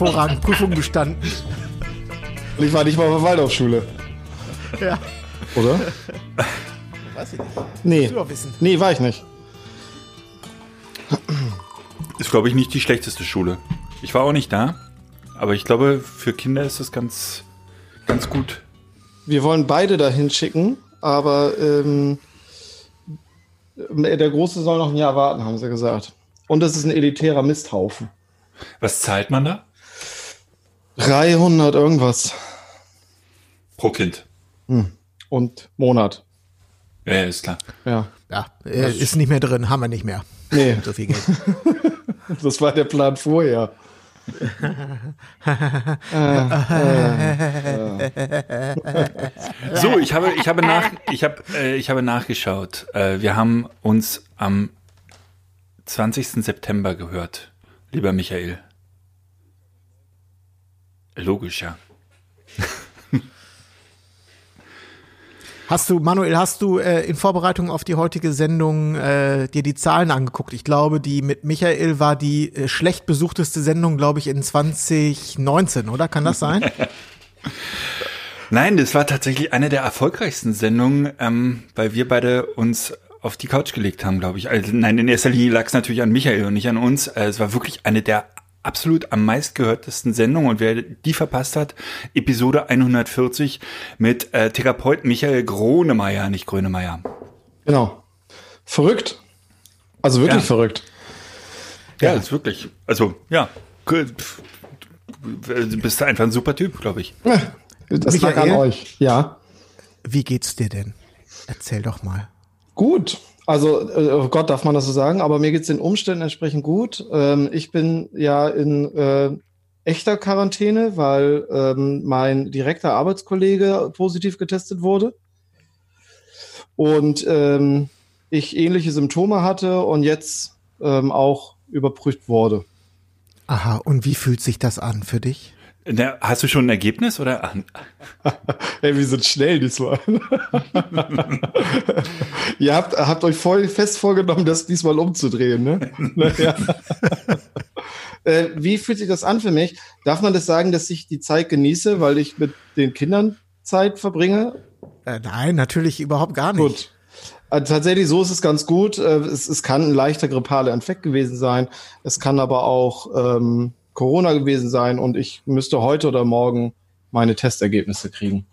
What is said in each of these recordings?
Hervorragend, Prüfung bestanden. Und ich war nicht mal auf der Waldorfschule, Ja, oder? weiß ich nicht. Nee. Du doch wissen. Nee, war ich nicht. Ist, glaube ich, nicht die schlechteste Schule. Ich war auch nicht da, aber ich glaube, für Kinder ist das ganz, ganz gut. Wir wollen beide dahin schicken, aber ähm, der Große soll noch ein Jahr warten, haben sie gesagt. Und das ist ein elitärer Misthaufen. Was zahlt man da? 300 irgendwas Pro Kind. und Monat. Ja, ja, ist klar. Ja. Ja, äh, ist nicht mehr drin, haben wir nicht mehr. Nee, So viel Geld. das war der Plan vorher. So, ich habe, ich habe, nach, ich habe, äh, ich habe nachgeschaut. Äh, wir haben uns am 20. September gehört, lieber Michael. Logisch, ja. Hast du, Manuel, hast du äh, in Vorbereitung auf die heutige Sendung äh, dir die Zahlen angeguckt? Ich glaube, die mit Michael war die äh, schlecht besuchteste Sendung, glaube ich, in 2019, oder? Kann das sein? Nein, das war tatsächlich eine der erfolgreichsten Sendungen, ähm, weil wir beide uns auf die Couch gelegt haben, glaube ich. Also, nein, in erster Linie lag es natürlich an Michael und nicht an uns. Äh, es war wirklich eine der absolut am meistgehörtesten Sendungen und wer die verpasst hat, Episode 140 mit äh, Therapeut Michael Gronemeyer, nicht Grönemeyer. Genau. Verrückt. Also wirklich Ja. verrückt. Ja, ist wirklich, also ja, cool. Du bist einfach ein super Typ, glaube ich. Das lag an Michael? euch. Ja. Wie geht's dir denn? Erzähl doch mal. Gut. Also, äh, oh Gott, darf man das so sagen, aber mir geht's den Umständen entsprechend gut. Ähm, ich bin ja in äh, echter Quarantäne, weil ähm, mein direkter Arbeitskollege positiv getestet wurde. Und ähm, ich ähnliche Symptome hatte und jetzt ähm, auch überprüft wurde. Aha, und wie fühlt sich das an für dich? Na, hast du schon ein Ergebnis oder? Ey, wir sind schnell diesmal. Ihr habt, habt euch voll fest vorgenommen, das diesmal umzudrehen, ne? Naja. äh, wie fühlt sich das an für mich? Darf man das sagen, dass ich die Zeit genieße, weil ich mit den Kindern Zeit verbringe? Äh, nein, natürlich überhaupt gar nicht. Gut. Also tatsächlich, so ist es ganz gut. Äh, Es, es kann ein leichter grippaler Infekt gewesen sein. Es kann aber auch ähm, Corona gewesen sein und ich müsste heute oder morgen meine Testergebnisse kriegen.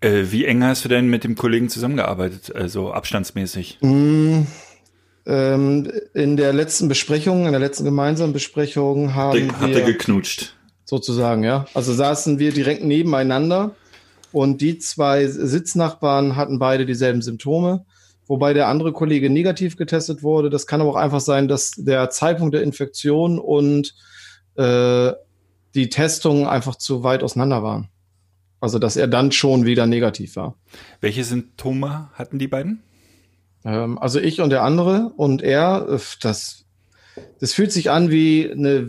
äh, wie eng hast du denn mit dem Kollegen zusammengearbeitet, also abstandsmäßig? Mm, ähm, in der letzten Besprechung, in der letzten gemeinsamen Besprechung haben ihr wir geknutscht? sozusagen, ja. Also saßen wir direkt nebeneinander und die zwei Sitznachbarn hatten beide dieselben Symptome, wobei der andere Kollege negativ getestet wurde. Das kann aber auch einfach sein, dass der Zeitpunkt der Infektion und äh, die Testungen einfach zu weit auseinander waren. Also dass er dann schon wieder negativ war. Welche Symptome hatten die beiden? Ähm, also ich und der andere und er, äh, das, das fühlt sich an wie eine,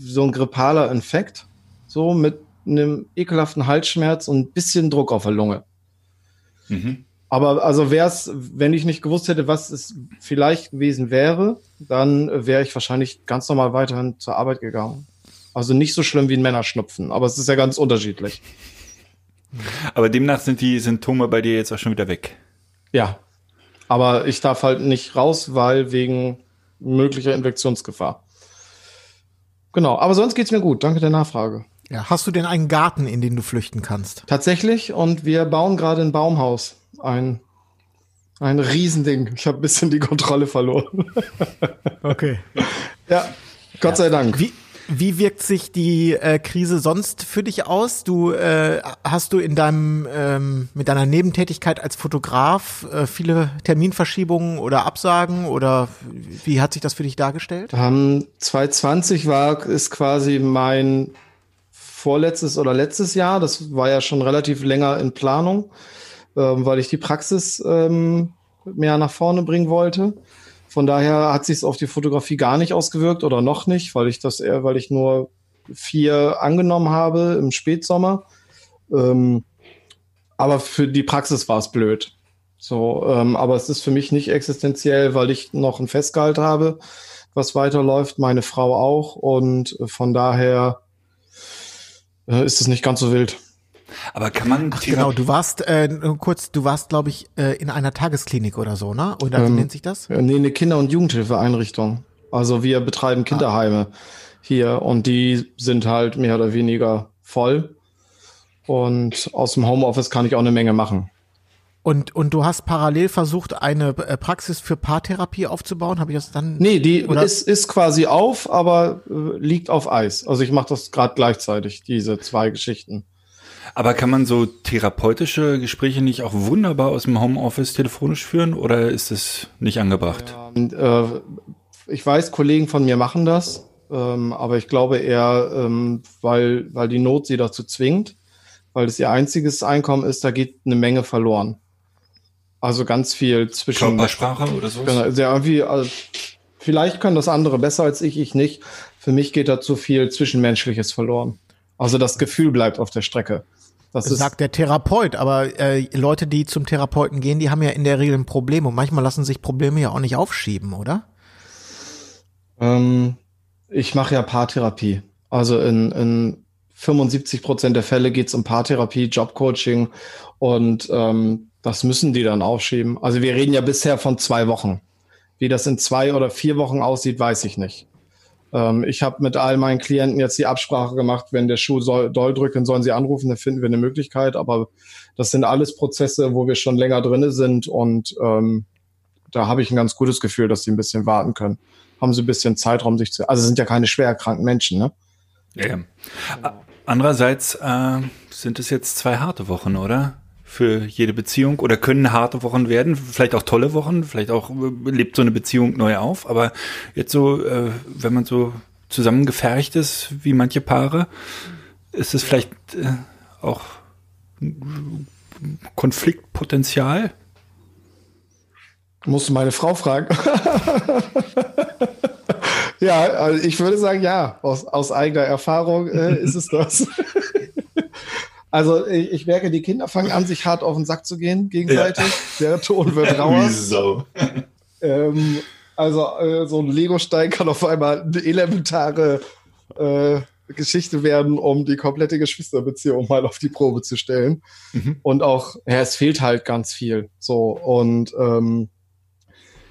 so ein grippaler Infekt, so mit einem ekelhaften Halsschmerz und ein bisschen Druck auf der Lunge. Mhm. Aber also wäre es, wenn ich nicht gewusst hätte, was es vielleicht gewesen wäre, dann wäre ich wahrscheinlich ganz normal weiterhin zur Arbeit gegangen. Also nicht so schlimm wie ein Männerschnupfen, aber es ist ja ganz unterschiedlich. Aber demnach sind die Symptome bei dir jetzt auch schon wieder weg. Ja. Aber ich darf halt nicht raus, weil wegen möglicher Infektionsgefahr. Genau, aber sonst geht's mir gut. Danke der Nachfrage. Ja, hast du denn einen Garten, in den du flüchten kannst? Tatsächlich, und wir bauen gerade ein Baumhaus. Ein, ein Riesending. Ich habe ein bisschen die Kontrolle verloren. Okay. ja, Gott sei Dank. Wie, Wie wirkt sich die äh, Krise sonst für dich aus? Du äh, hast du in deinem ähm, mit deiner Nebentätigkeit als Fotograf äh, viele Terminverschiebungen oder Absagen oder wie hat sich das für dich dargestellt? Ähm, 2020 war ist quasi mein vorletztes oder letztes Jahr. Das war ja schon relativ länger in Planung, ähm, weil ich die Praxis ähm, mehr nach vorne bringen wollte. Von daher hat sich es auf die Fotografie gar nicht ausgewirkt oder noch nicht, weil ich das eher, weil ich nur vier angenommen habe im Spätsommer. Ähm, aber für die Praxis war es blöd. So, ähm, aber es ist für mich nicht existenziell, weil ich noch ein Festgehalt habe, was weiterläuft, meine Frau auch und von daher äh, ist es nicht ganz so wild. Aber kann man Ach, genau, du warst äh, kurz, du warst, glaube ich, äh, in einer Tagesklinik oder so, ne? Oder wie Ähm, nennt sich das? Ja, Nee, eine Kinder- und Jugendhilfeeinrichtung. Also wir betreiben Kinderheime hier und die sind halt mehr oder weniger voll. Und aus dem Homeoffice kann ich auch eine Menge machen. Und und du hast parallel versucht, eine äh, Praxis für Paartherapie aufzubauen. Habe ich das dann? Nee, die Oder- ist, ist quasi auf, aber äh, liegt auf Eis. Also ich mache das gerade gleichzeitig, diese zwei Geschichten. Aber kann man so therapeutische Gespräche nicht auch wunderbar aus dem Homeoffice telefonisch führen oder ist es nicht angebracht? Und, äh, ich weiß, Kollegen von mir machen das, ähm, aber ich glaube eher, ähm, weil, weil die Not sie dazu zwingt, weil es ihr einziges Einkommen ist, da geht eine Menge verloren. Also ganz viel zwischen. Körpersprache oder so? Genau, sehr irgendwie, also, vielleicht können das andere besser als ich, ich nicht. Für mich geht da zu viel Zwischenmenschliches verloren. Also das Gefühl bleibt auf der Strecke. Das ist, sagt der Therapeut, aber äh, Leute, die zum Therapeuten gehen, die haben ja in der Regel ein Problem und manchmal lassen sich Probleme ja auch nicht aufschieben, oder? Ähm, ich mache ja Paartherapie. Also in, in 75 Prozent der Fälle geht es um Paartherapie, Jobcoaching und ähm, das müssen die dann aufschieben. Also wir reden ja bisher von zwei Wochen. Wie das in zwei oder vier Wochen aussieht, weiß ich nicht. Ähm, ich habe mit all meinen Klienten jetzt die Absprache gemacht, wenn der Schuh soll, doll drückt, sollen sie anrufen, dann finden wir eine Möglichkeit. Aber das sind alles Prozesse, wo wir schon länger drinne sind und ähm, da habe ich ein ganz gutes Gefühl, dass sie ein bisschen warten können. Haben sie ein bisschen Zeitraum, sich zu. Also sind ja keine schwer erkrankten Menschen, ne? Ja, Andererseits äh, sind es jetzt zwei harte Wochen, oder? Für jede Beziehung oder können harte Wochen werden, vielleicht auch tolle Wochen, vielleicht auch äh, lebt so eine Beziehung neu auf, aber jetzt so, äh, wenn man so zusammengefercht ist, wie manche Paare, ist es vielleicht äh, auch Konfliktpotenzial? Musst du meine Frau fragen. ja, also ich würde sagen, ja, aus, aus eigener Erfahrung äh, ist es das. also ich, ich merke, die Kinder fangen an, sich hart auf den Sack zu gehen, gegenseitig. Der Ton wird rauer. Wieso? Ähm, also äh, so ein Legostein kann auf einmal eine elementare äh, Geschichte werden, um die komplette Geschwisterbeziehung mal auf die Probe zu stellen. Mhm. Und auch, ja, es fehlt halt ganz viel. So und ähm,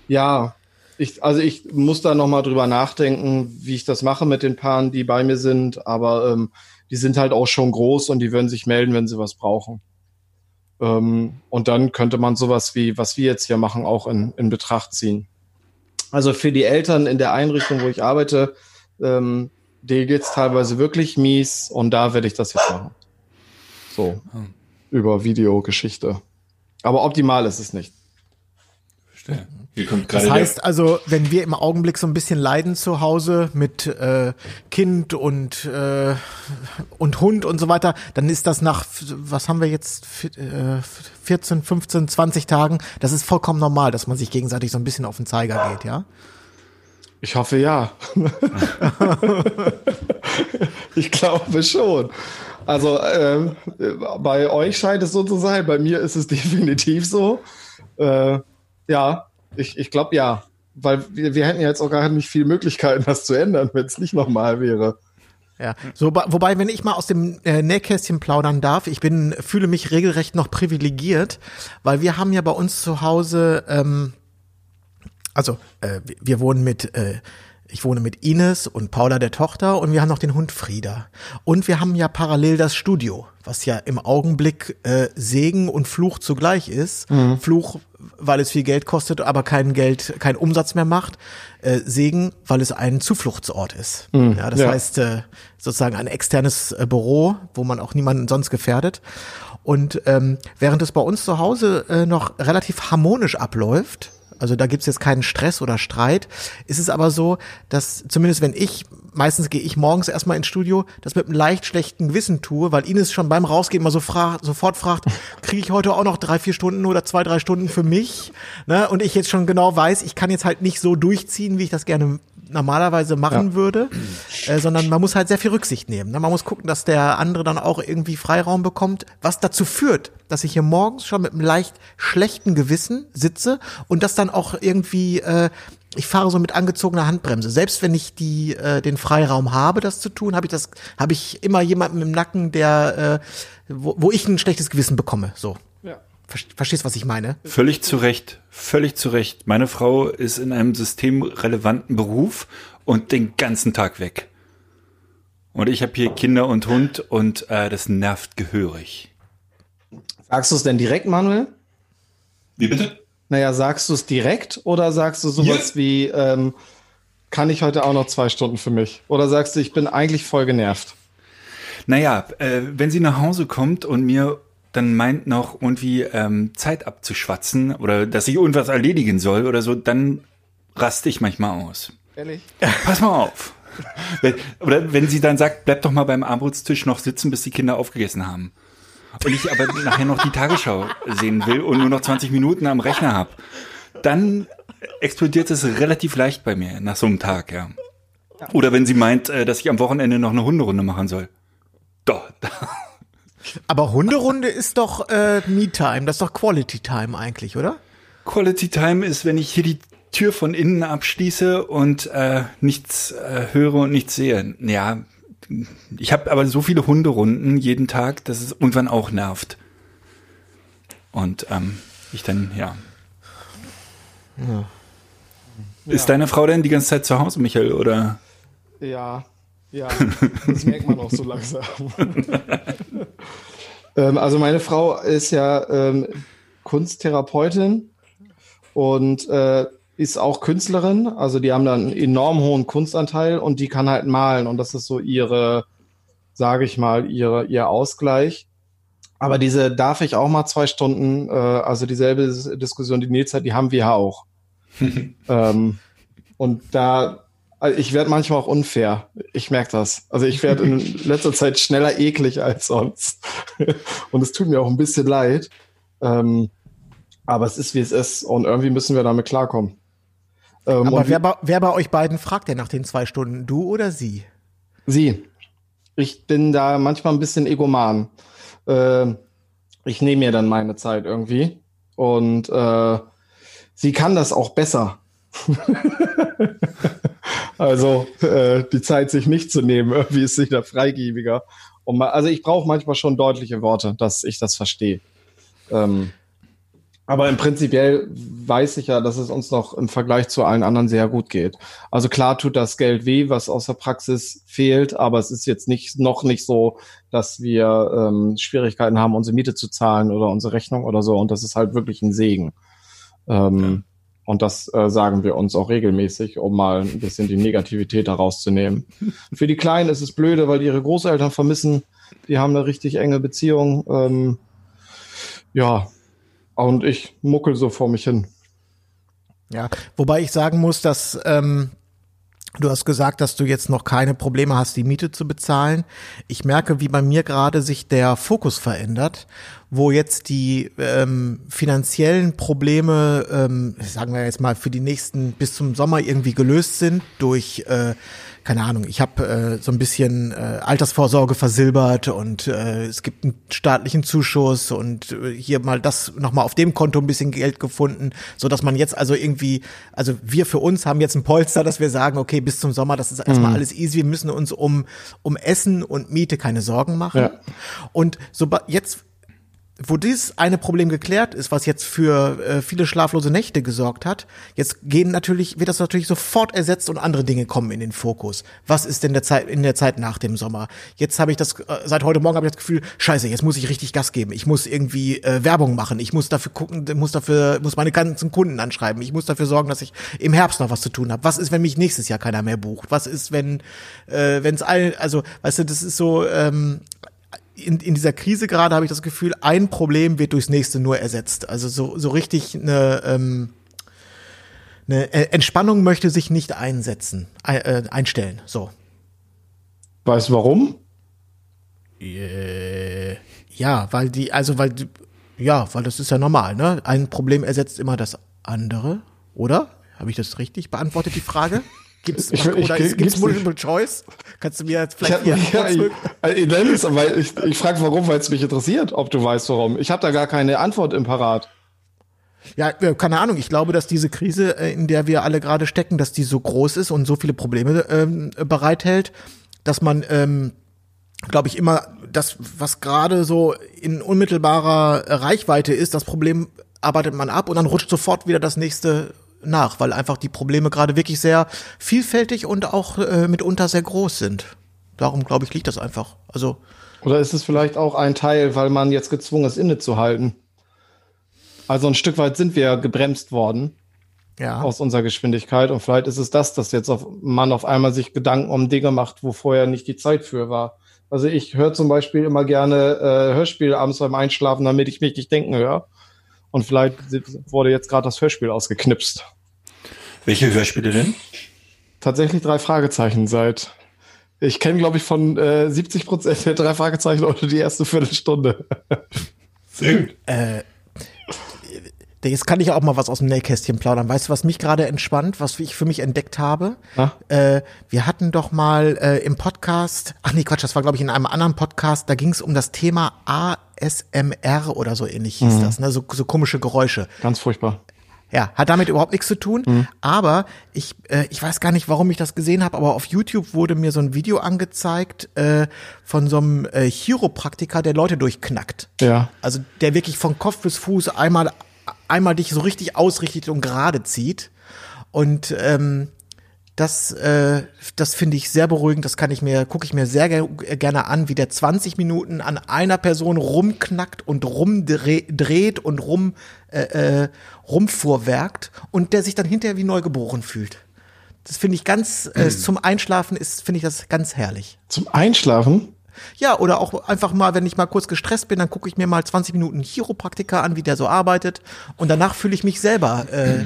ja, ich, also ich muss da noch mal drüber nachdenken, wie ich das mache mit den Paaren, die bei mir sind. Aber ähm, die sind halt auch schon groß und die würden sich melden, wenn sie was brauchen. Ähm, und dann könnte man sowas wie, was wir jetzt hier machen, auch in, in Betracht ziehen. Also für die Eltern in der Einrichtung, wo ich arbeite, ähm, denen geht's teilweise wirklich mies und da werde ich das jetzt machen. So, Hm. über Videogeschichte. Aber optimal ist es nicht. Verstehe. Hier kommt Das heißt also, wenn wir im Augenblick so ein bisschen leiden zu Hause mit äh, Kind und äh, und Hund und so weiter, dann ist das nach was haben wir jetzt äh, 14, 15, 20 Tagen, das ist vollkommen normal, dass man sich gegenseitig so ein bisschen auf den Zeiger geht, ja? Ich hoffe ja. ich glaube schon. Also ähm, bei euch scheint es so zu sein, bei mir ist es definitiv so. Äh, ja, ich, ich glaube ja. Weil wir, wir hätten ja jetzt auch gar nicht viele Möglichkeiten, das zu ändern, wenn es nicht normal wäre. Ja, so, wobei, wenn ich mal aus dem äh, Nähkästchen plaudern darf, ich bin, fühle mich regelrecht noch privilegiert, weil wir haben ja bei uns zu Hause, ähm, also äh, wir- wir wohnen mit äh, Ich wohne mit Ines und Paula der Tochter und wir haben noch den Hund Frieda. Und wir haben ja parallel das Studio, was ja im Augenblick äh, Segen und Fluch zugleich ist. Mhm. Fluch, weil es viel Geld kostet, aber kein Geld, kein Umsatz mehr macht. Äh, Segen, weil es ein Zufluchtsort ist. Mhm. Ja, das ja. heißt äh, sozusagen ein externes äh, Büro, wo man auch niemanden sonst gefährdet. Und ähm, während es bei uns zu Hause äh, noch relativ harmonisch abläuft, also da gibt's jetzt keinen Stress oder Streit. Ist es aber so, dass zumindest wenn ich, meistens gehe ich morgens erstmal ins Studio, das mit einem leicht schlechten Gewissen tue, weil Ines schon beim Rausgehen mal so fra sofort fragt, kriege ich heute auch noch drei, vier Stunden oder zwei, drei Stunden für mich? Ne? Und ich jetzt schon genau weiß, ich kann jetzt halt nicht so durchziehen, wie ich das gerne normalerweise machen ja. würde, äh, sondern man muss halt sehr viel Rücksicht nehmen. Ne? Man muss gucken, dass der andere dann auch irgendwie Freiraum bekommt, was dazu führt, dass ich hier morgens schon mit einem leicht schlechten Gewissen sitze und das dann auch irgendwie äh, ich fahre so mit angezogener Handbremse. Selbst wenn ich die äh, den Freiraum habe, das zu tun, habe ich das habe ich immer jemanden im Nacken, der äh, wo, wo ich ein schlechtes Gewissen bekomme. So. Verstehst, was ich meine? Völlig zu Recht, völlig zu Recht. Meine Frau ist in einem systemrelevanten Beruf und den ganzen Tag weg. Und ich habe hier Kinder und Hund und äh, das nervt gehörig. Sagst du es denn direkt, Manuel? Wie bitte? Naja, sagst du es direkt oder sagst du sowas ja. wie, ähm, kann ich heute auch noch zwei Stunden für mich? Oder sagst du, ich bin eigentlich voll genervt? Naja, äh, wenn sie nach Hause kommt und mir dann meint noch irgendwie ähm, Zeit abzuschwatzen oder dass ich irgendwas erledigen soll oder so, dann raste ich manchmal aus. Ehrlich? Pass mal auf. oder wenn sie dann sagt, bleib doch mal beim Armutstisch noch sitzen, bis die Kinder aufgegessen haben. Und ich aber nachher noch die Tagesschau sehen will und nur noch 20 Minuten am Rechner habe, dann explodiert es relativ leicht bei mir nach so einem Tag, ja. Oder wenn sie meint, äh, dass ich am Wochenende noch eine Hunderunde machen soll. Doch, da aber Hunderunde ist doch äh, Me-Time, das ist doch Quality Time eigentlich, oder? Quality Time ist, wenn ich hier die Tür von innen abschließe und äh, nichts äh, höre und nichts sehe. Ja, ich habe aber so viele Hunderunden jeden Tag, dass es irgendwann auch nervt. Und ähm, ich dann, ja. ja. Ist deine Frau denn die ganze Zeit zu Hause, Michael, oder? Ja, ja, das merkt man auch so langsam. ähm, also meine Frau ist ja ähm, Kunsttherapeutin und äh, ist auch Künstlerin. Also die haben da einen enorm hohen Kunstanteil und die kann halt malen und das ist so ihre, sage ich mal, ihre, ihr Ausgleich. Aber diese darf ich auch mal zwei Stunden, äh, also dieselbe Diskussion, die Nils hat, die haben wir ja auch. ähm, und da also ich werde manchmal auch unfair. Ich merke das. Also ich werde in letzter Zeit schneller eklig als sonst. Und es tut mir auch ein bisschen leid. Ähm, aber es ist, wie es ist. Und irgendwie müssen wir damit klarkommen. Ähm, aber wer bei, wer bei euch beiden fragt denn nach den zwei Stunden? Du oder sie? Sie. Ich bin da manchmal ein bisschen egoman. Äh, ich nehme mir dann meine Zeit irgendwie. Und äh, sie kann das auch besser. Also äh, die Zeit, sich nicht zu nehmen, irgendwie ist sich da freigebiger. Und mal, also ich brauche manchmal schon deutliche Worte, dass ich das verstehe. Ähm, aber im Prinzipiell weiß ich ja, dass es uns noch im Vergleich zu allen anderen sehr gut geht. Also klar tut das Geld weh, was aus der Praxis fehlt, aber es ist jetzt nicht noch nicht so, dass wir ähm, Schwierigkeiten haben, unsere Miete zu zahlen oder unsere Rechnung oder so. Und das ist halt wirklich ein Segen. Ähm. Und das äh, sagen wir uns auch regelmäßig, um mal ein bisschen die Negativität herauszunehmen. Für die Kleinen ist es blöde, weil die ihre Großeltern vermissen. Die haben eine richtig enge Beziehung. Ähm, ja, und ich muckel so vor mich hin. Ja, wobei ich sagen muss, dass ähm, Du hast gesagt, dass du jetzt noch keine Probleme hast, die Miete zu bezahlen. Ich merke, wie bei mir gerade sich der Fokus verändert, wo jetzt die ähm, finanziellen Probleme, ähm, sagen wir jetzt mal, für die nächsten bis zum Sommer irgendwie gelöst sind durch äh, keine Ahnung, ich habe äh, so ein bisschen äh, Altersvorsorge versilbert und äh, es gibt einen staatlichen Zuschuss und äh, hier mal das nochmal auf dem Konto ein bisschen Geld gefunden, so dass man jetzt also irgendwie, also wir für uns haben jetzt ein Polster, dass wir sagen, okay, bis zum Sommer, das ist erstmal mhm. alles easy, wir müssen uns um, um Essen und Miete keine Sorgen machen. Ja. Und so jetzt wo dieses eine Problem geklärt ist, was jetzt für äh, viele schlaflose Nächte gesorgt hat, jetzt gehen natürlich, wird das natürlich sofort ersetzt und andere Dinge kommen in den Fokus. Was ist denn der Zeit, in der Zeit nach dem Sommer? Jetzt habe ich das, äh, seit heute Morgen habe ich das Gefühl, scheiße, jetzt muss ich richtig Gas geben. Ich muss irgendwie äh, Werbung machen. Ich muss dafür gucken, muss dafür, muss meine ganzen Kunden anschreiben. Ich muss dafür sorgen, dass ich im Herbst noch was zu tun habe. Was ist, wenn mich nächstes Jahr keiner mehr bucht? Was ist, wenn, äh, wenn es all, also, weißt du, das ist so, ähm, in, in dieser Krise gerade habe ich das Gefühl, ein Problem wird durchs nächste nur ersetzt. Also so, so richtig eine, ähm, eine Entspannung möchte sich nicht einsetzen, äh, einstellen. So. Weißt du warum? Äh, ja, weil die, also weil, die, ja, weil das ist ja normal, ne? Ein Problem ersetzt immer das andere, oder? Habe ich das richtig beantwortet, die Frage? Gibt's, ich, oder ich, gibt's Multiple. Choice? Kannst du mir vielleicht ich, ja, ich, ich, ich frage warum, weil es mich interessiert, ob du weißt warum. Ich habe da gar keine Antwort im Parat. Ja, keine Ahnung. Ich glaube, dass diese Krise, äh, in der wir alle gerade stecken, dass die so groß ist und so viele Probleme ähm, bereithält, dass man, ähm, glaube ich, immer das, was gerade so in unmittelbarer Reichweite ist, das Problem arbeitet man ab und dann rutscht sofort wieder das nächste nach, weil einfach die Probleme gerade wirklich sehr vielfältig und auch äh, mitunter sehr groß sind. Darum, glaube ich, liegt das einfach. Also. Oder ist es vielleicht auch ein Teil, weil man jetzt gezwungen ist, innezuhalten? Also ein Stück weit sind wir gebremst worden. Ja. Aus unserer Geschwindigkeit. Und vielleicht ist es das, dass jetzt auf, man auf einmal sich Gedanken um Dinge macht, wo vorher nicht die Zeit für war. Also ich höre zum Beispiel immer gerne äh, Hörspiele abends beim Einschlafen, damit ich mich nicht denken höre. Und vielleicht wurde jetzt gerade das Hörspiel ausgeknipst. Welche Hörspiele denn? Tatsächlich drei Fragezeichen seit. Ich kenne, glaube ich, von äh, 70 Prozent der drei Fragezeichen heute die erste Viertelstunde. Sehr gut. Äh, jetzt kann ich auch mal was aus dem Nähkästchen plaudern. Weißt du, was mich gerade entspannt, was ich für mich entdeckt habe? Äh, wir hatten doch mal äh, im Podcast, ach nee, Quatsch, das war glaube ich in einem anderen Podcast, da ging es um das Thema ASMR oder so ähnlich hieß mhm. das, ne? so, so komische Geräusche. Ganz furchtbar. Ja, hat damit überhaupt nichts zu tun. Mhm. Aber ich, äh, ich weiß gar nicht, warum ich das gesehen habe, aber auf YouTube wurde mir so ein Video angezeigt äh, von so einem äh, Chiropraktiker, der Leute durchknackt. Ja. Also der wirklich von Kopf bis Fuß einmal, einmal dich so richtig ausrichtet und gerade zieht. Und ähm, das, äh, das finde ich sehr beruhigend. Das kann ich mir, gucke ich mir sehr ger gerne an, wie der 20 Minuten an einer Person rumknackt und rumdreht und rum, äh, äh, rumfuhrwerkt und der sich dann hinterher wie neugeboren fühlt. Das finde ich ganz, äh, mhm. zum Einschlafen ist, finde ich das ganz herrlich. Zum Einschlafen? Ja, oder auch einfach mal, wenn ich mal kurz gestresst bin, dann gucke ich mir mal 20 Minuten Chiropraktiker an, wie der so arbeitet. Und danach fühle ich mich selber äh,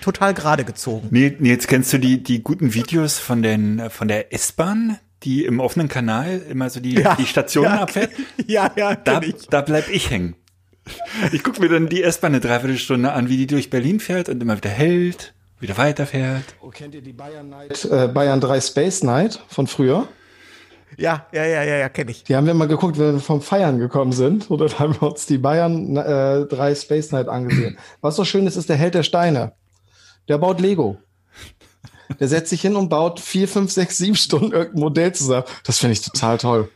total gerade gezogen. Nee, jetzt kennst du die, die guten Videos von, den, von der S-Bahn, die im offenen Kanal immer so die, ja, die Stationen ja, abfährt? Ja, ja, da, ich. da bleib ich hängen. Ich gucke mir dann die S-Bahn eine Dreiviertelstunde an, wie die durch Berlin fährt und immer wieder hält, wieder weiterfährt. Oh, kennt ihr die Bayern Night, äh, Bayern 3 Space Night von früher? Ja, ja, ja, ja, ja, kenne ich. Die haben wir mal geguckt, wenn wir vom Feiern gekommen sind. Oder haben wir uns die Bayern äh, 3 Space Night angesehen. Was so schön ist, ist der Held der Steine. Der baut Lego. Der setzt sich hin und baut vier, fünf, sechs, sieben Stunden irgendein Modell zusammen. Das finde ich total toll.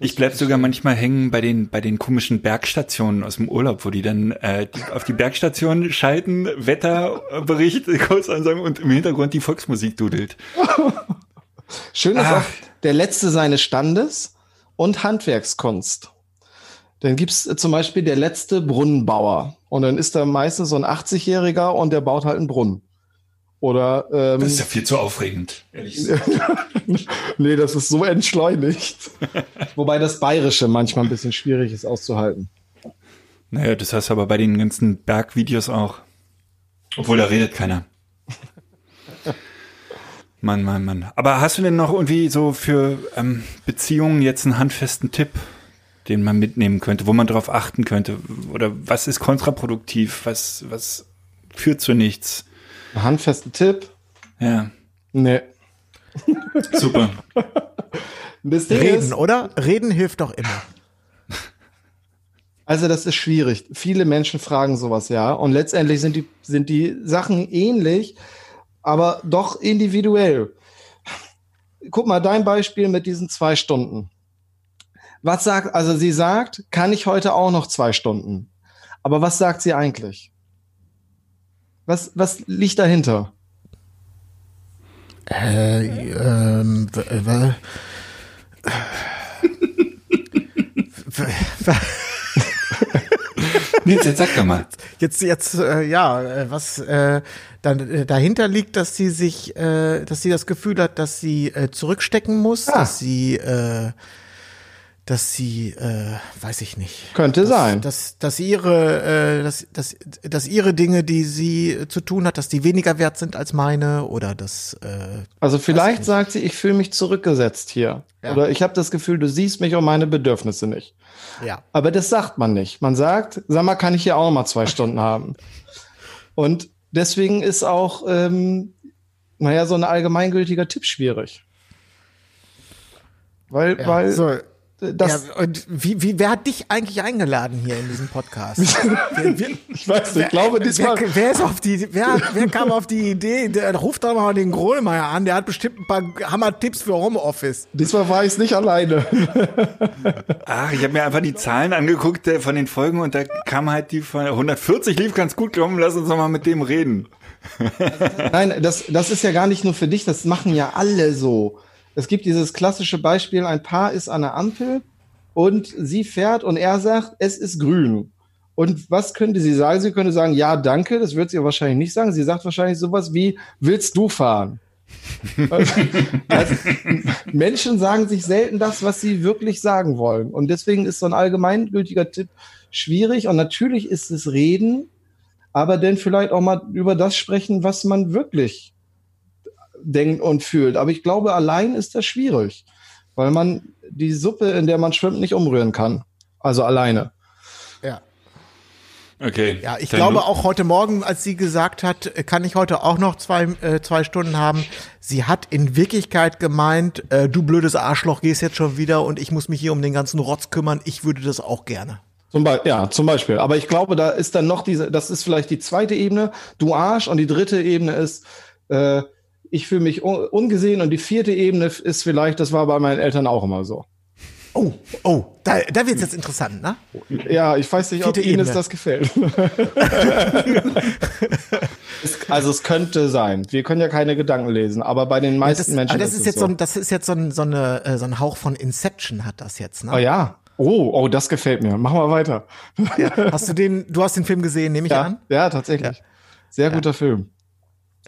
Ich bleib sogar manchmal hängen bei den bei den komischen Bergstationen aus dem Urlaub, wo die dann äh, die, auf die Bergstation schalten, Wetterbericht, Kursansagen und im Hintergrund die Volksmusik dudelt. Schön ist Ach. auch der letzte seines Standes und Handwerkskunst. Dann gibt's zum Beispiel der letzte Brunnenbauer. Und dann ist da meistens so ein 80-Jähriger und der baut halt einen Brunnen. Oder ähm, Das ist ja viel zu aufregend, ehrlich gesagt. nee, das ist so entschleunigt. Wobei das Bayerische manchmal ein bisschen schwierig ist auszuhalten. Naja, das heißt aber bei den ganzen Bergvideos auch. Obwohl da redet keiner. Mann, Mann, Mann. Aber hast du denn noch irgendwie so für ähm, Beziehungen jetzt einen handfesten Tipp? Den man mitnehmen könnte, wo man darauf achten könnte? Oder was ist kontraproduktiv? Was, was führt zu nichts? Ein handfesten Tipp? Ja. Nee. Super. Reden, ist, oder? Reden hilft doch immer. Also das ist schwierig. Viele Menschen fragen sowas, ja. Und letztendlich sind die, sind die Sachen ähnlich, aber doch individuell. Guck mal, dein Beispiel mit diesen zwei Stunden Was sagt, also sie sagt, kann ich heute auch noch zwei Stunden. Aber was sagt sie eigentlich? Was, was liegt dahinter? Äh, ähm, äh, Nils, jetzt sag doch mal. Jetzt, jetzt, äh, ja, äh, was äh, dann äh, dahinter liegt, dass sie sich, äh, dass sie das Gefühl hat, dass sie äh, zurückstecken muss, Ah. dass sie, äh, dass sie, äh, weiß ich nicht. Könnte dass, sein. Dass, dass ihre, äh, dass, dass, dass ihre Dinge, die sie zu tun hat, dass die weniger wert sind als meine oder dass, äh, Also vielleicht sagt sie, ich fühle mich zurückgesetzt hier. Ja. Oder ich habe das Gefühl, du siehst mich und meine Bedürfnisse nicht. ja. Aber das sagt man nicht. Man sagt, sag mal, kann ich hier auch noch mal zwei Stunden haben? Und deswegen ist auch, ähm, naja, so ein allgemeingültiger Tipp schwierig. Weil, ja. weil so, das, ja, und wie, wie, wer hat dich eigentlich eingeladen hier in diesem Podcast? wer, wer, ich weiß nicht, ich glaube, diesmal, Wer, wer ist auf die, wer, wer kam auf die Idee? Der ruft doch mal den Grohlmeier an. Der hat bestimmt ein paar Hammer-Tipps für Homeoffice. diesmal war ich nicht alleine. Ach, ich habe mir einfach die Zahlen angeguckt äh, von den Folgen und da kam halt die von 140 lief ganz gut. Komm, lass uns doch mal mit dem reden. Nein, das, das ist ja gar nicht nur für dich, das machen ja alle so. Es gibt dieses klassische Beispiel, ein Paar ist an der Ampel und sie fährt und er sagt, es ist grün. Und was könnte sie sagen? Sie könnte sagen, ja, danke, das wird sie wahrscheinlich nicht sagen. Sie sagt wahrscheinlich sowas wie, willst du fahren? also, Menschen sagen sich selten das, was sie wirklich sagen wollen. Und deswegen ist so ein allgemeingültiger Tipp schwierig. Und natürlich ist es Reden, aber dann vielleicht auch mal über das sprechen, was man wirklich denkt und fühlt. Aber ich glaube, allein ist das schwierig, weil man die Suppe, in der man schwimmt, nicht umrühren kann. Also alleine. Ja. Okay. Ja, ich Dann glaube du- auch heute Morgen, als sie gesagt hat, kann ich heute auch noch zwei, äh, zwei Stunden haben. Sie hat in Wirklichkeit gemeint, äh, du blödes Arschloch gehst jetzt schon wieder und ich muss mich hier um den ganzen Rotz kümmern. Ich würde das auch gerne. Zum Beispiel, ja, zum Beispiel. Aber ich glaube, da ist dann noch diese, das ist vielleicht die zweite Ebene, du Arsch, und die dritte Ebene ist, äh, ich fühle mich un ungesehen und die vierte Ebene ist vielleicht, das war bei meinen Eltern auch immer so. Oh, oh, da, da wird's jetzt interessant, ne? Ja, ich weiß nicht, ob Vierte Ihnen Ebene. das gefällt. Es- also es könnte sein. Wir können ja keine Gedanken lesen, aber bei den meisten Das, Menschen aber das ist ist es jetzt so, ein, das ist jetzt so ein, so, eine, äh, so ein Hauch von Inception hat das jetzt, ne? Oh ja. Oh, oh, das gefällt mir. Machen wir weiter. Hast du den, du hast den Film gesehen, nehme ich Ja, an? ja, tatsächlich. Sehr guter Film.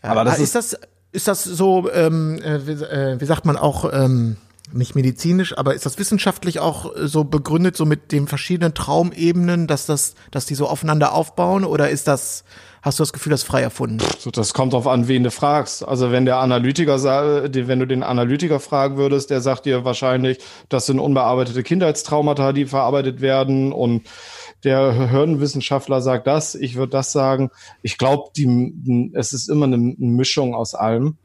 Aber das ist, das, ist das so, ähm, äh, wie, äh, wie sagt man auch, ähm, nicht medizinisch, aber ist das wissenschaftlich auch äh, so begründet, so mit den verschiedenen Traumebenen, dass das, dass die so aufeinander aufbauen, oder ist das, hast du das Gefühl, das frei erfunden? So, das kommt drauf an, wen du fragst. Also wenn der Analytiker, wenn du den Analytiker fragen würdest, der sagt dir wahrscheinlich, das sind unbearbeitete Kindheitstraumata, die verarbeitet werden und der Hirnwissenschaftler sagt das, ich würde das sagen. Ich glaube, es ist immer eine Mischung aus allem.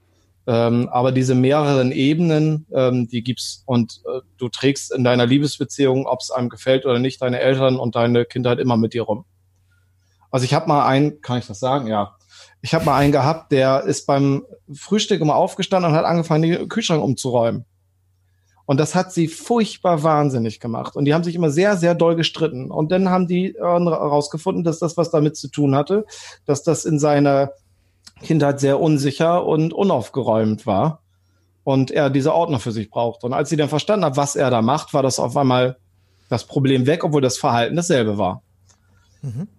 Ähm, aber diese mehreren Ebenen, ähm, die gibt's und äh, du trägst in deiner Liebesbeziehung, ob es einem gefällt oder nicht, deine Eltern und deine Kindheit immer mit dir rum. Also ich habe mal einen, kann ich das sagen? Ja. Ich habe mal einen gehabt, der ist beim Frühstück immer aufgestanden und hat angefangen, den Kühlschrank umzuräumen. Und das hat sie furchtbar wahnsinnig gemacht. Und die haben sich immer sehr, sehr doll gestritten. Und dann haben die herausgefunden, dass das was damit zu tun hatte, dass das in seiner Kindheit sehr unsicher und unaufgeräumt war. Und er diese Ordner für sich braucht. Und als sie dann verstanden hat, was er da macht, war das auf einmal das Problem weg, obwohl das Verhalten dasselbe war.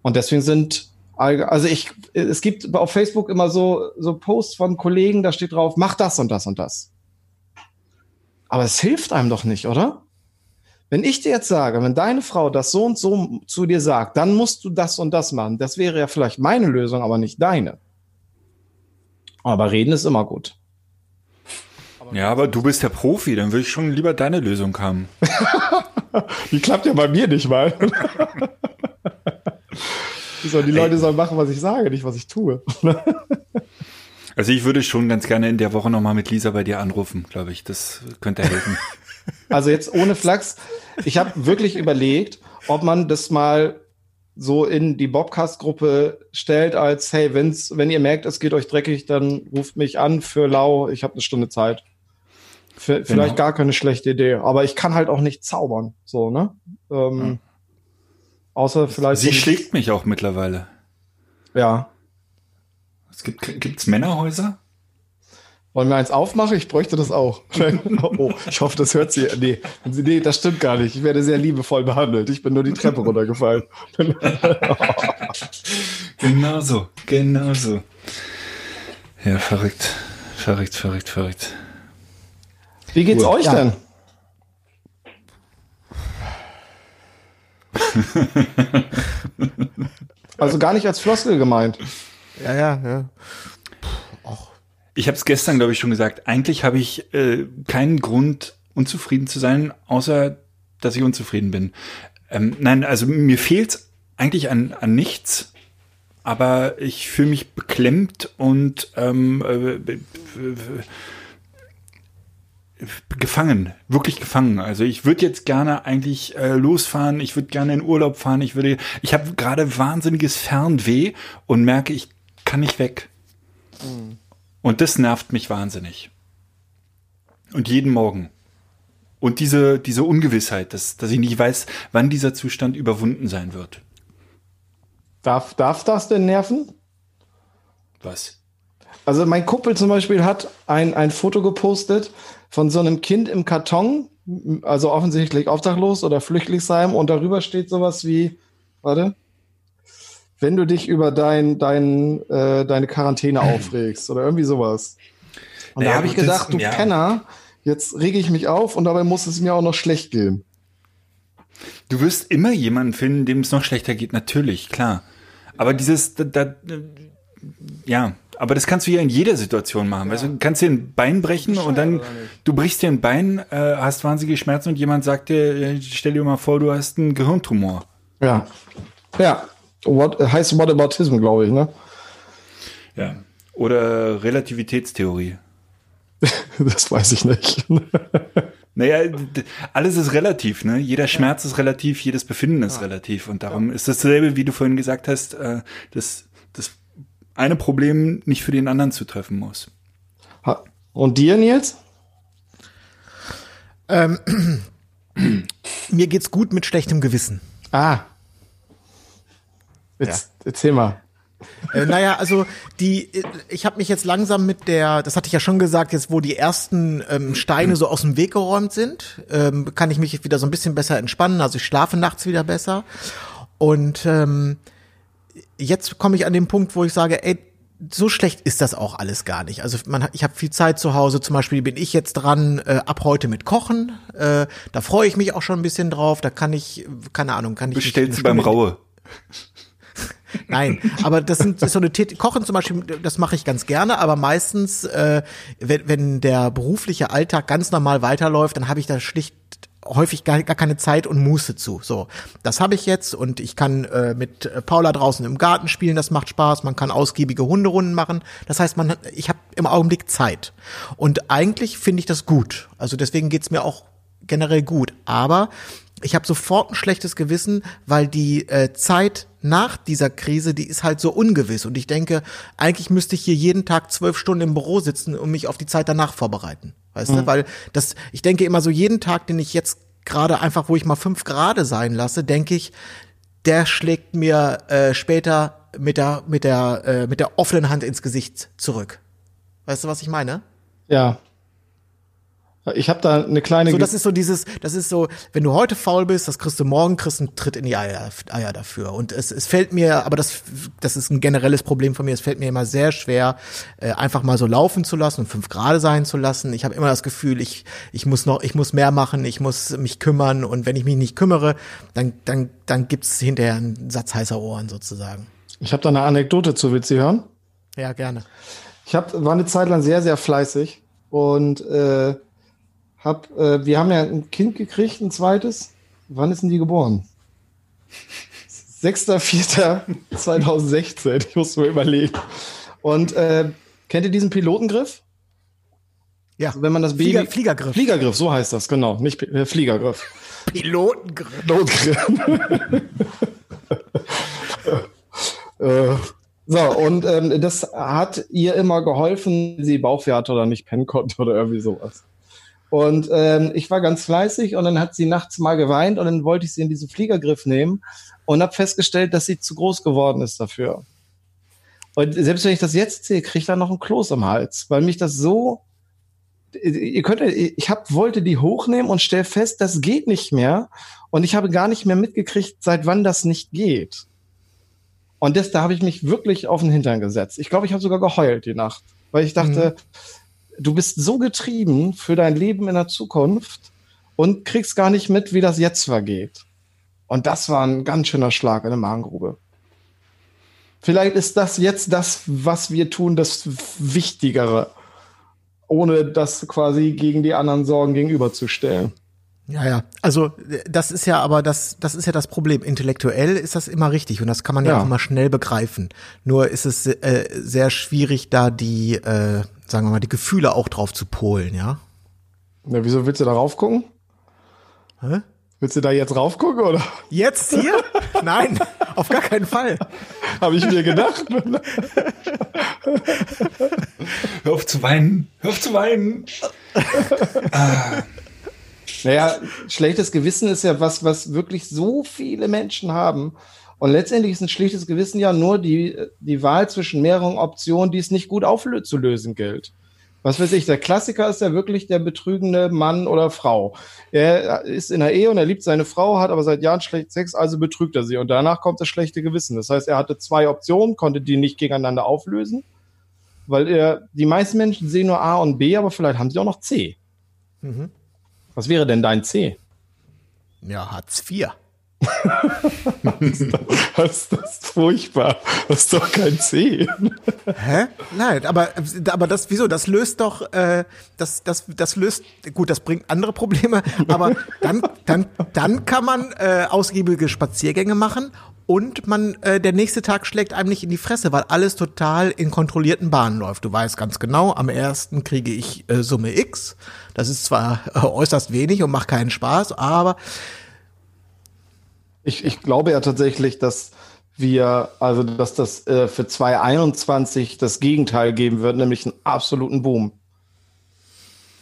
Und deswegen sind, also ich, es gibt auf Facebook immer so, so Posts von Kollegen, da steht drauf, mach das und das und das. Aber es hilft einem doch nicht, oder? Wenn ich dir jetzt sage, wenn deine Frau das so und so zu dir sagt, dann musst du das und das machen. Das wäre ja vielleicht meine Lösung, aber nicht deine. Aber reden ist immer gut. Ja, aber du bist der Profi, dann würde ich schon lieber deine Lösung haben. Die klappt ja bei mir nicht mal. so, die Leute sollen machen, was ich sage, nicht was ich tue. Also ich würde schon ganz gerne in der Woche nochmal mit Lisa bei dir anrufen, glaube ich. Das könnte helfen. Also jetzt ohne Flachs. Ich habe wirklich überlegt, ob man das mal so in die Bobcast-Gruppe stellt als, hey, wenn's, wenn ihr merkt, es geht euch dreckig, dann ruft mich an für lau, ich habe eine Stunde Zeit. v- vielleicht gar keine schlechte Idee. Aber ich kann halt auch nicht zaubern. So, ne? Ähm, Außer vielleicht. Sie schlägt mich auch mittlerweile. Ja. Es gibt gibt's Männerhäuser? Wollen wir eins aufmachen? Ich bräuchte das auch. oh, ich hoffe, das hört sie. Nee, nee, das stimmt gar nicht. Ich werde sehr liebevoll behandelt. Ich bin nur die Treppe runtergefallen. Genau so, genau so. Ja, verrückt. Verrückt, verrückt, verrückt. Wie geht's euch Ja. denn? also gar nicht als Floskel gemeint. Ja, ja, ja. Ich habe es gestern, glaube ich, schon gesagt. Eigentlich habe ich äh, keinen Grund, unzufrieden zu sein, außer dass ich unzufrieden bin. Ähm, nein, also mir fehlt eigentlich an, an nichts, aber ich fühle mich beklemmt und ähm, äh, äh, äh, gefangen, wirklich gefangen. Also ich würde jetzt gerne eigentlich äh, losfahren, ich würde gerne in Urlaub fahren, ich würde, ich habe gerade wahnsinniges Fernweh und merke, ich kann nicht weg. Und das nervt mich wahnsinnig. Und jeden Morgen. Und diese, diese Ungewissheit, dass, dass ich nicht weiß, wann dieser Zustand überwunden sein wird. Darf, darf das denn nerven? Was? Also mein Kumpel zum Beispiel hat ein, ein Foto gepostet von so einem Kind im Karton, also offensichtlich obdachlos oder Flüchtlingsheim und darüber steht sowas wie, warte, wenn du dich über dein, dein, äh, deine Quarantäne aufregst oder irgendwie sowas. Und Naja, da habe ich aber das- gedacht, du ja. Penner, jetzt rege ich mich auf und dabei muss es mir auch noch schlecht gehen. Du wirst immer jemanden finden, dem es noch schlechter geht, natürlich, klar. Aber dieses, da, da, ja, aber das kannst du ja in jeder Situation machen. Weißt du, du kannst dir ein Bein brechen und dann, du brichst dir ein Bein, äh, hast wahnsinnige Schmerzen und jemand sagt dir, äh, stell dir mal vor, du hast einen Gehirntumor. Ja. Ja. What, heißt Whataboutism, glaube ich, ne? Ja. Oder Relativitätstheorie. Das weiß ich nicht. Naja, alles ist relativ, ne? Jeder Schmerz ist relativ, jedes Befinden ist relativ. Und darum ist dasselbe, wie du vorhin gesagt hast, äh, dass das eine Problem nicht für den anderen zu treffen muss. Ha- Und dir, Nils? Mir geht's gut mit schlechtem Gewissen. Ah. Jetzt, Erzähl mal. Äh, naja, also die, äh, ich habe mich jetzt langsam mit der, das hatte ich ja schon gesagt, jetzt wo die ersten ähm, Steine so aus dem Weg geräumt sind, ähm, kann ich mich wieder so ein bisschen besser entspannen. Also ich schlafe nachts wieder besser. Und ähm, jetzt komme ich an den Punkt, wo ich sage, ey, so schlecht ist das auch alles gar nicht. Also man, ich habe viel Zeit zu Hause. Zum Beispiel bin ich jetzt dran äh, ab heute mit Kochen. Äh, da freue ich mich auch schon ein bisschen drauf. Da kann ich, keine Ahnung, kann ich Bestellst du beim Raue. Nein, aber das sind so eine Tät Kochen zum Beispiel, das mache ich ganz gerne, aber meistens, äh, wenn, wenn der berufliche Alltag ganz normal weiterläuft, dann habe ich da schlicht häufig gar, gar keine Zeit und Muße zu. So, das habe ich jetzt und ich kann äh, mit Paula draußen im Garten spielen, das macht Spaß. Man kann ausgiebige Hunderunden machen. Das heißt, man, ich habe im Augenblick Zeit und eigentlich finde ich das gut. Also deswegen geht's mir auch generell gut. Aber ich habe sofort ein schlechtes Gewissen, weil die äh, Zeit nach dieser Krise, die ist halt so ungewiss. Und ich denke, eigentlich müsste ich hier jeden Tag zwölf Stunden im Büro sitzen und mich auf die Zeit danach vorbereiten. Weißt du? Weil das, ich denke immer so jeden Tag, den ich jetzt gerade einfach, wo ich mal fünf Grade sein lasse, denke ich, der schlägt mir äh, später mit der, mit der, äh, mit der offenen Hand ins Gesicht zurück. Weißt du, was ich meine? Ja. Ich habe da eine kleine. So, das ist so dieses, das ist so, wenn du heute faul bist, das kriegst du morgen, kriegst einen Tritt in die Eier, Eier dafür. Und es, es fällt mir, aber das, das ist ein generelles Problem von mir, es fällt mir immer sehr schwer, äh, einfach mal so laufen zu lassen und fünf Grad sein zu lassen. Ich habe immer das Gefühl, ich, ich muss noch, ich muss mehr machen, ich muss mich kümmern und wenn ich mich nicht kümmere, dann, dann, dann gibt's hinterher einen Satz heißer Ohren sozusagen. ich habe da eine Anekdote zu. Willst du sie hören? Ja, gerne. Ich hab, war eine Zeit lang sehr, sehr fleißig und äh, hab, äh, wir haben ja ein Kind gekriegt, ein zweites. Wann ist denn die geboren? 6.4.2016, ich muss mir überlegen. Und äh, kennt ihr diesen Pilotengriff? Ja. Also wenn man das Baby. Flieger, Fliegergriff. Fliegergriff, so heißt das, genau. Nicht äh, Fliegergriff. Pilotengriff. Pilotengriff. äh, so, und ähm, das hat ihr immer geholfen, wenn sie Bauchweh hatte oder nicht pennen konnte oder irgendwie sowas. Und ähm, ich war ganz fleißig und dann hat sie nachts mal geweint und dann wollte ich sie in diesen Fliegergriff nehmen und habe festgestellt, dass sie zu groß geworden ist dafür. Und selbst wenn ich das jetzt sehe, kriege ich da noch ein Kloß am Hals, weil mich das so ihr könnt, ich hab, wollte die hochnehmen und stell fest, das geht nicht mehr. Und ich habe gar nicht mehr mitgekriegt, seit wann das nicht geht. Und das, da habe ich mich wirklich auf den Hintern gesetzt. Ich glaube, ich habe sogar geheult die Nacht, weil ich dachte, mhm. Du bist so getrieben für dein Leben in der Zukunft und kriegst gar nicht mit, wie das jetzt vergeht. Und das war ein ganz schöner Schlag in der Magengrube. Vielleicht ist das jetzt das, was wir tun, das Wichtigere ohne das quasi gegen die anderen Sorgen gegenüberzustellen. Ja, ja. Also das ist ja aber das, das ist ja das Problem. Intellektuell ist das immer richtig und das kann man ja, ja auch immer schnell begreifen. Nur ist es äh, sehr schwierig, da die, äh, sagen wir mal, die Gefühle auch drauf zu polen, ja. Na, wieso willst du da raufgucken? Hä? Willst du da jetzt raufgucken oder? Jetzt hier? Nein, auf gar keinen Fall. Habe ich mir gedacht. Hör auf zu weinen. Hör auf zu weinen. ah. Naja, schlechtes Gewissen ist ja was, was wirklich so viele Menschen haben. Und letztendlich ist ein schlechtes Gewissen ja nur die, die Wahl zwischen mehreren Optionen, die es nicht gut aufzulösen gilt was weiß ich, der Klassiker ist ja wirklich der betrügende Mann oder Frau. Er ist in der Ehe und er liebt seine Frau, hat aber seit Jahren schlecht Sex, also betrügt er sie. Und danach kommt das schlechte Gewissen. Das heißt, er hatte zwei Optionen, konnte die nicht gegeneinander auflösen, weil er, die meisten Menschen sehen nur A und B, aber vielleicht haben sie auch noch C. Mhm. Was wäre denn dein C? Ja, Hartz IV. das, ist das furchtbar. Das ist doch kein C. Hä? Nein, aber, aber das, wieso? Das löst doch, äh, das, das, das löst, gut, das bringt andere Probleme, aber dann, dann, dann kann man äh, ausgiebige Spaziergänge machen und man, äh, der nächste Tag schlägt einem nicht in die Fresse, weil alles total in kontrollierten Bahnen läuft. Du weißt ganz genau, am ersten kriege ich äh, Summe X. Das ist zwar äh, äußerst wenig und macht keinen Spaß, aber ich, ich glaube ja tatsächlich, dass wir, also dass das äh, für 2021 das Gegenteil geben wird, nämlich einen absoluten Boom.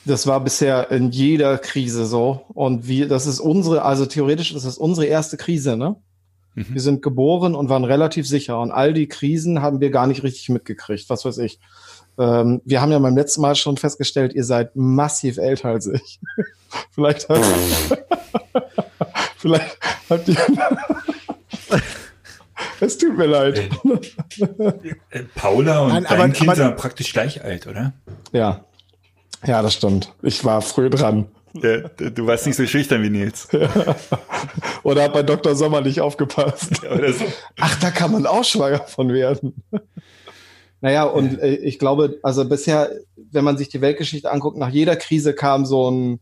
Das war bisher in jeder Krise so. Und wir, das ist unsere, also theoretisch das ist unsere erste Krise, ne? Mhm. Wir sind geboren und waren relativ sicher. Und all die Krisen haben wir gar nicht richtig mitgekriegt, was weiß ich. Ähm, wir haben ja beim letzten Mal schon festgestellt, ihr seid massiv älter als ich. Vielleicht hat, vielleicht habt ihr. es tut mir leid. Äh, Paula und Nein, dein aber, Kind aber, sind praktisch gleich alt, oder? Ja. Ja, das stimmt. Ich war früh dran. Ja, du warst nicht so schüchtern wie Nils. Ja. Oder hat bei Dr. Sommer nicht aufgepasst. Ja, so. Ach, da kann man auch schwanger von werden. Naja, und äh, ich glaube, also bisher, wenn man sich die Weltgeschichte anguckt, nach jeder Krise kam so ein,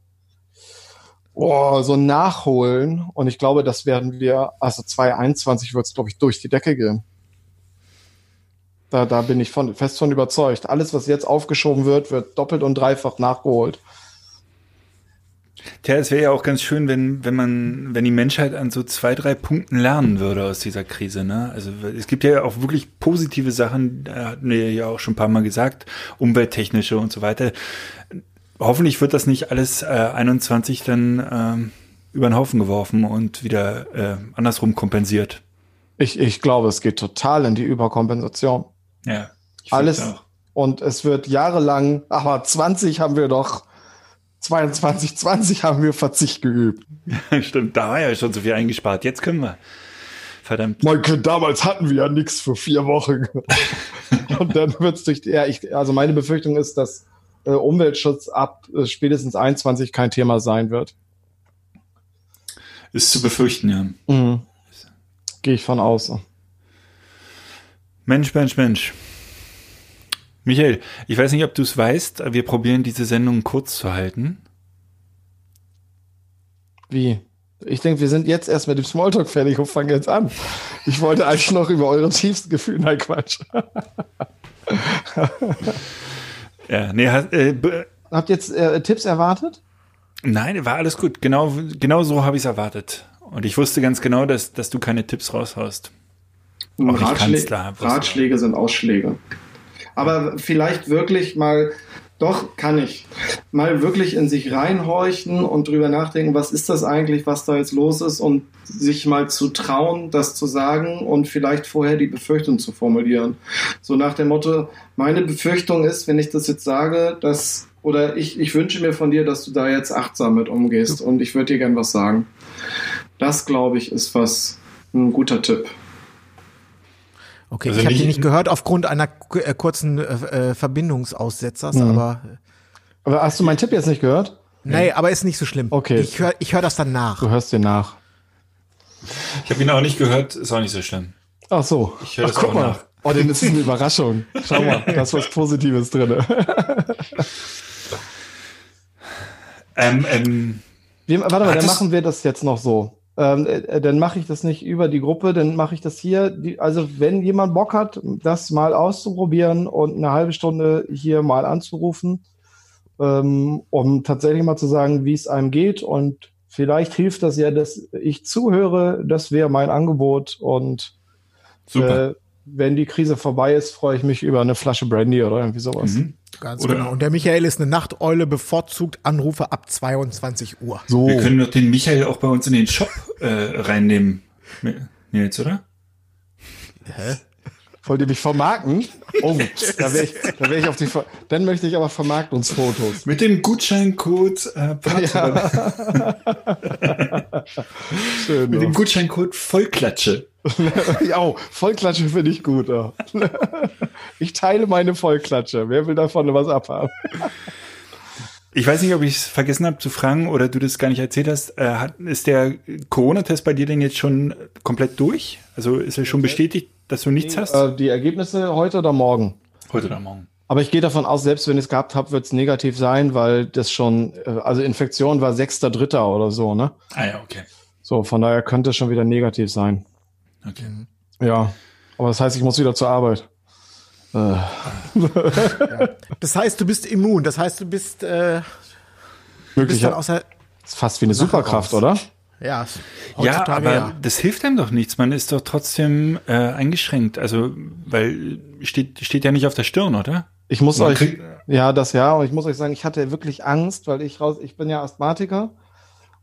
oh, so Nachholen. Und ich glaube, das werden wir, also 2021 wird es, glaube ich, durch die Decke gehen. Da, da bin ich von, fest von überzeugt. Alles, was jetzt aufgeschoben wird, wird doppelt und dreifach nachgeholt. Tja, es wäre ja auch ganz schön, wenn, wenn man, wenn die Menschheit an so zwei, drei Punkten lernen würde aus dieser Krise, ne? Also es gibt ja auch wirklich positive Sachen, hatten wir ja auch schon ein paar Mal gesagt, umwelttechnische und so weiter hoffentlich wird das nicht alles äh, 21 dann ähm, über den Haufen geworfen und wieder äh, andersrum kompensiert. Ich, ich glaube, es geht total in die Überkompensation. Ja. Alles. Auch. Und es wird jahrelang, aber 20 haben wir doch, 22, 20 haben wir Verzicht geübt. Stimmt, da war ja schon so viel eingespart. Jetzt können wir. Verdammt. Michael, damals hatten wir ja nichts für vier Wochen. und dann wird's durch, ja, ich, also meine Befürchtung ist, dass äh, Umweltschutz ab äh, spätestens 21 kein Thema sein wird. Ist zu befürchten, ja. Mhm. Gehe ich von aus. Mensch, Mensch, Mensch. Michael, ich weiß nicht, ob du es weißt, wir probieren diese Sendung kurz zu halten. Wie? Ich denke, wir sind jetzt erst mit dem Smalltalk fertig und fangen jetzt an. Ich wollte eigentlich noch über eure tiefsten Gefühle. Nein, Quatsch. Ja, nee, äh, Habt ihr jetzt äh, Tipps erwartet? Nein, war alles gut. Genau, genau so habe ich es erwartet. Und ich wusste ganz genau, dass, dass du keine Tipps raushaust. Ratschlä Ratschläge sind Ausschläge. Aber vielleicht wirklich mal Doch, kann ich. Mal wirklich in sich reinhorchen und drüber nachdenken, was ist das eigentlich, was da jetzt los ist und sich mal zu trauen, das zu sagen und vielleicht vorher die Befürchtung zu formulieren. So nach dem Motto, meine Befürchtung ist, wenn ich das jetzt sage, dass, oder ich, ich wünsche mir von dir, dass du da jetzt achtsam mit umgehst und ich würde dir gern was sagen. Das, glaube ich, ist was, ein guter Tipp. Okay, Also ich habe die nicht gehört aufgrund einer äh, kurzen äh, äh, Verbindungsaussetzers, Mhm. aber Aber hast du meinen Tipp jetzt nicht gehört? nee, aber ist nicht so schlimm. Okay. Ich höre ich hör das dann nach. Du hörst dir nach. Ich habe ihn auch nicht gehört, ist auch nicht so schlimm. Ach so. Ich hör Ach, das guck auch mal. nach. Oh, denn das ist eine Überraschung. Schau mal, da ist was Positives drin. Ähm, ähm, Wir, warte mal, dann machen wir das jetzt noch so. Ähm, äh, dann mache ich das nicht über die Gruppe, dann mache ich das hier. Die, also wenn jemand Bock hat, das mal auszuprobieren und eine halbe Stunde hier mal anzurufen, ähm, um tatsächlich mal zu sagen, wie es einem geht und vielleicht hilft das ja, dass ich zuhöre. Das wäre mein Angebot und super. äh, wenn die Krise vorbei ist, freue ich mich über eine Flasche Brandy oder irgendwie sowas. Mhm. Ganz Oder- genau. Und der Michael ist eine Nachteule, bevorzugt Anrufe ab 22 Uhr. So. Wir können doch den Michael auch bei uns in den Shop äh, reinnehmen. Nils, oder? Wollt ihr mich vermarkten? Oh, da wäre ich, da wär ich auf die. Ver Dann möchte ich aber Vermarktungsfotos. Mit dem Gutscheincode äh, Partner, Schön. mit dem Ja, Gutscheincode Vollklatsche. ja oh, Vollklatsche finde ich gut. Ja. Ich teile meine Vollklatsche. Wer will davon was abhaben? Ich weiß nicht, ob ich es vergessen habe zu fragen oder du das gar nicht erzählt hast. Äh, hat, ist der Corona-Test bei dir denn jetzt schon komplett durch? Also ist er schon bestätigt, dass du nichts hast? Äh, die Ergebnisse heute oder morgen? Heute oder morgen? Aber ich gehe davon aus, selbst wenn ich es gehabt habe, wird es negativ sein, weil das schon, äh, also Infektion war 6.3. oder so, ne? Ah ja, okay. So, von daher könnte es schon wieder negativ sein. okay. Ja. Aber das heißt, ich muss wieder zur Arbeit. Äh, Das heißt, du bist immun. Das heißt, du bist, äh, wirklich, bist dann ja, außer, ist fast wie eine Superkraft, raus. oder? Ja, Ja, aber ja. das hilft einem doch nichts. Man ist doch trotzdem äh, eingeschränkt. Also, weil steht, steht ja nicht auf der Stirn, oder? Ich muss Man euch, kriegt- ja, das ja, und ich muss euch sagen, ich hatte wirklich Angst, weil ich raus, ich bin ja Asthmatiker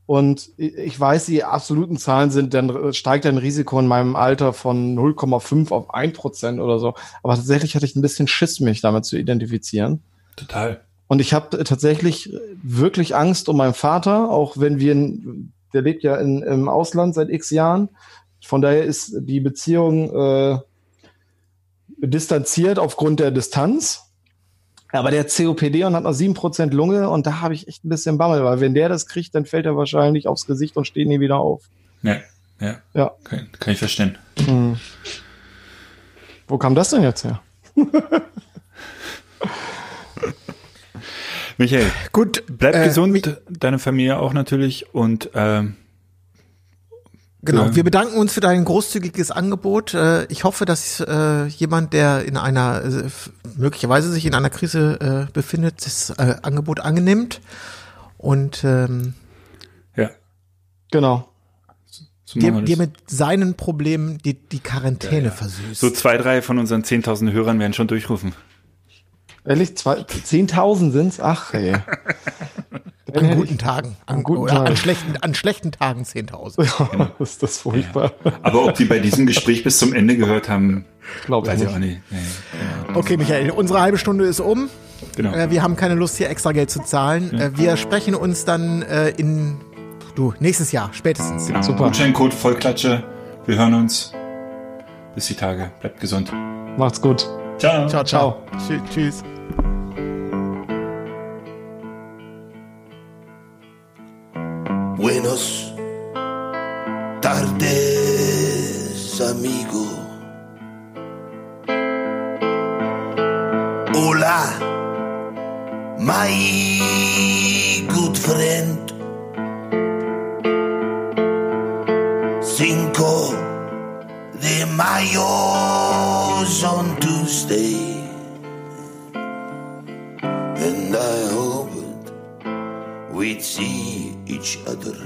und ich weiß, die absoluten Zahlen sind, dann steigt ein Risiko in meinem Alter von 0,5 auf 1 Prozent oder so. Aber tatsächlich hatte ich ein bisschen Schiss, mich damit zu identifizieren. Total. Und ich habe tatsächlich wirklich Angst um meinen Vater, auch wenn wir, in- der lebt ja in, im Ausland seit x Jahren. Von daher ist die Beziehung äh, distanziert aufgrund der Distanz. Aber der COPD und hat noch 7% Lunge und da habe ich echt ein bisschen Bammel, weil wenn der das kriegt, dann fällt er wahrscheinlich aufs Gesicht und steht nie wieder auf. Ja, ja. Ja. Kann, kann ich verstehen. Hm. Wo kam das denn jetzt her? Michael, Gut, bleib äh, gesund, mich- deine Familie auch natürlich und ähm, Genau, Ja. wir bedanken uns für dein großzügiges Angebot. Äh, Ich hoffe, dass äh, jemand, der in einer äh, möglicherweise sich in einer Krise äh, befindet, das äh, Angebot annimmt und ähm, ja, Genau. so dir, dir mit seinen Problemen die, die Quarantäne versüßt. So zwei, drei von unseren 10.000 Hörern werden schon durchrufen. Ehrlich, zwei- 10.000 sind's? Ach, ey. an guten Tagen, an, an guten oder Tagen. an schlechten, an schlechten Tagen 10.000. ist das furchtbar. Aber ob die bei diesem Gespräch bis zum Ende gehört haben, Glaube ich weiß ich nicht. auch nicht. Nee, Okay, Michael, unsere halbe Stunde ist um. genau. Äh, wir haben keine Lust, hier extra Geld zu zahlen. Äh, wir sprechen uns dann äh, in du nächstes Jahr spätestens. genau. super. Gutscheincode Vollklatsche. Wir hören uns. Bis die Tage. Bleibt gesund. Macht's gut. Ciao. Ciao, ciao. Tschü- Tschüss. Buenos tardes, amigo. Hola, my good friend. De Mayo on Tuesday. And I hoped we'd see each other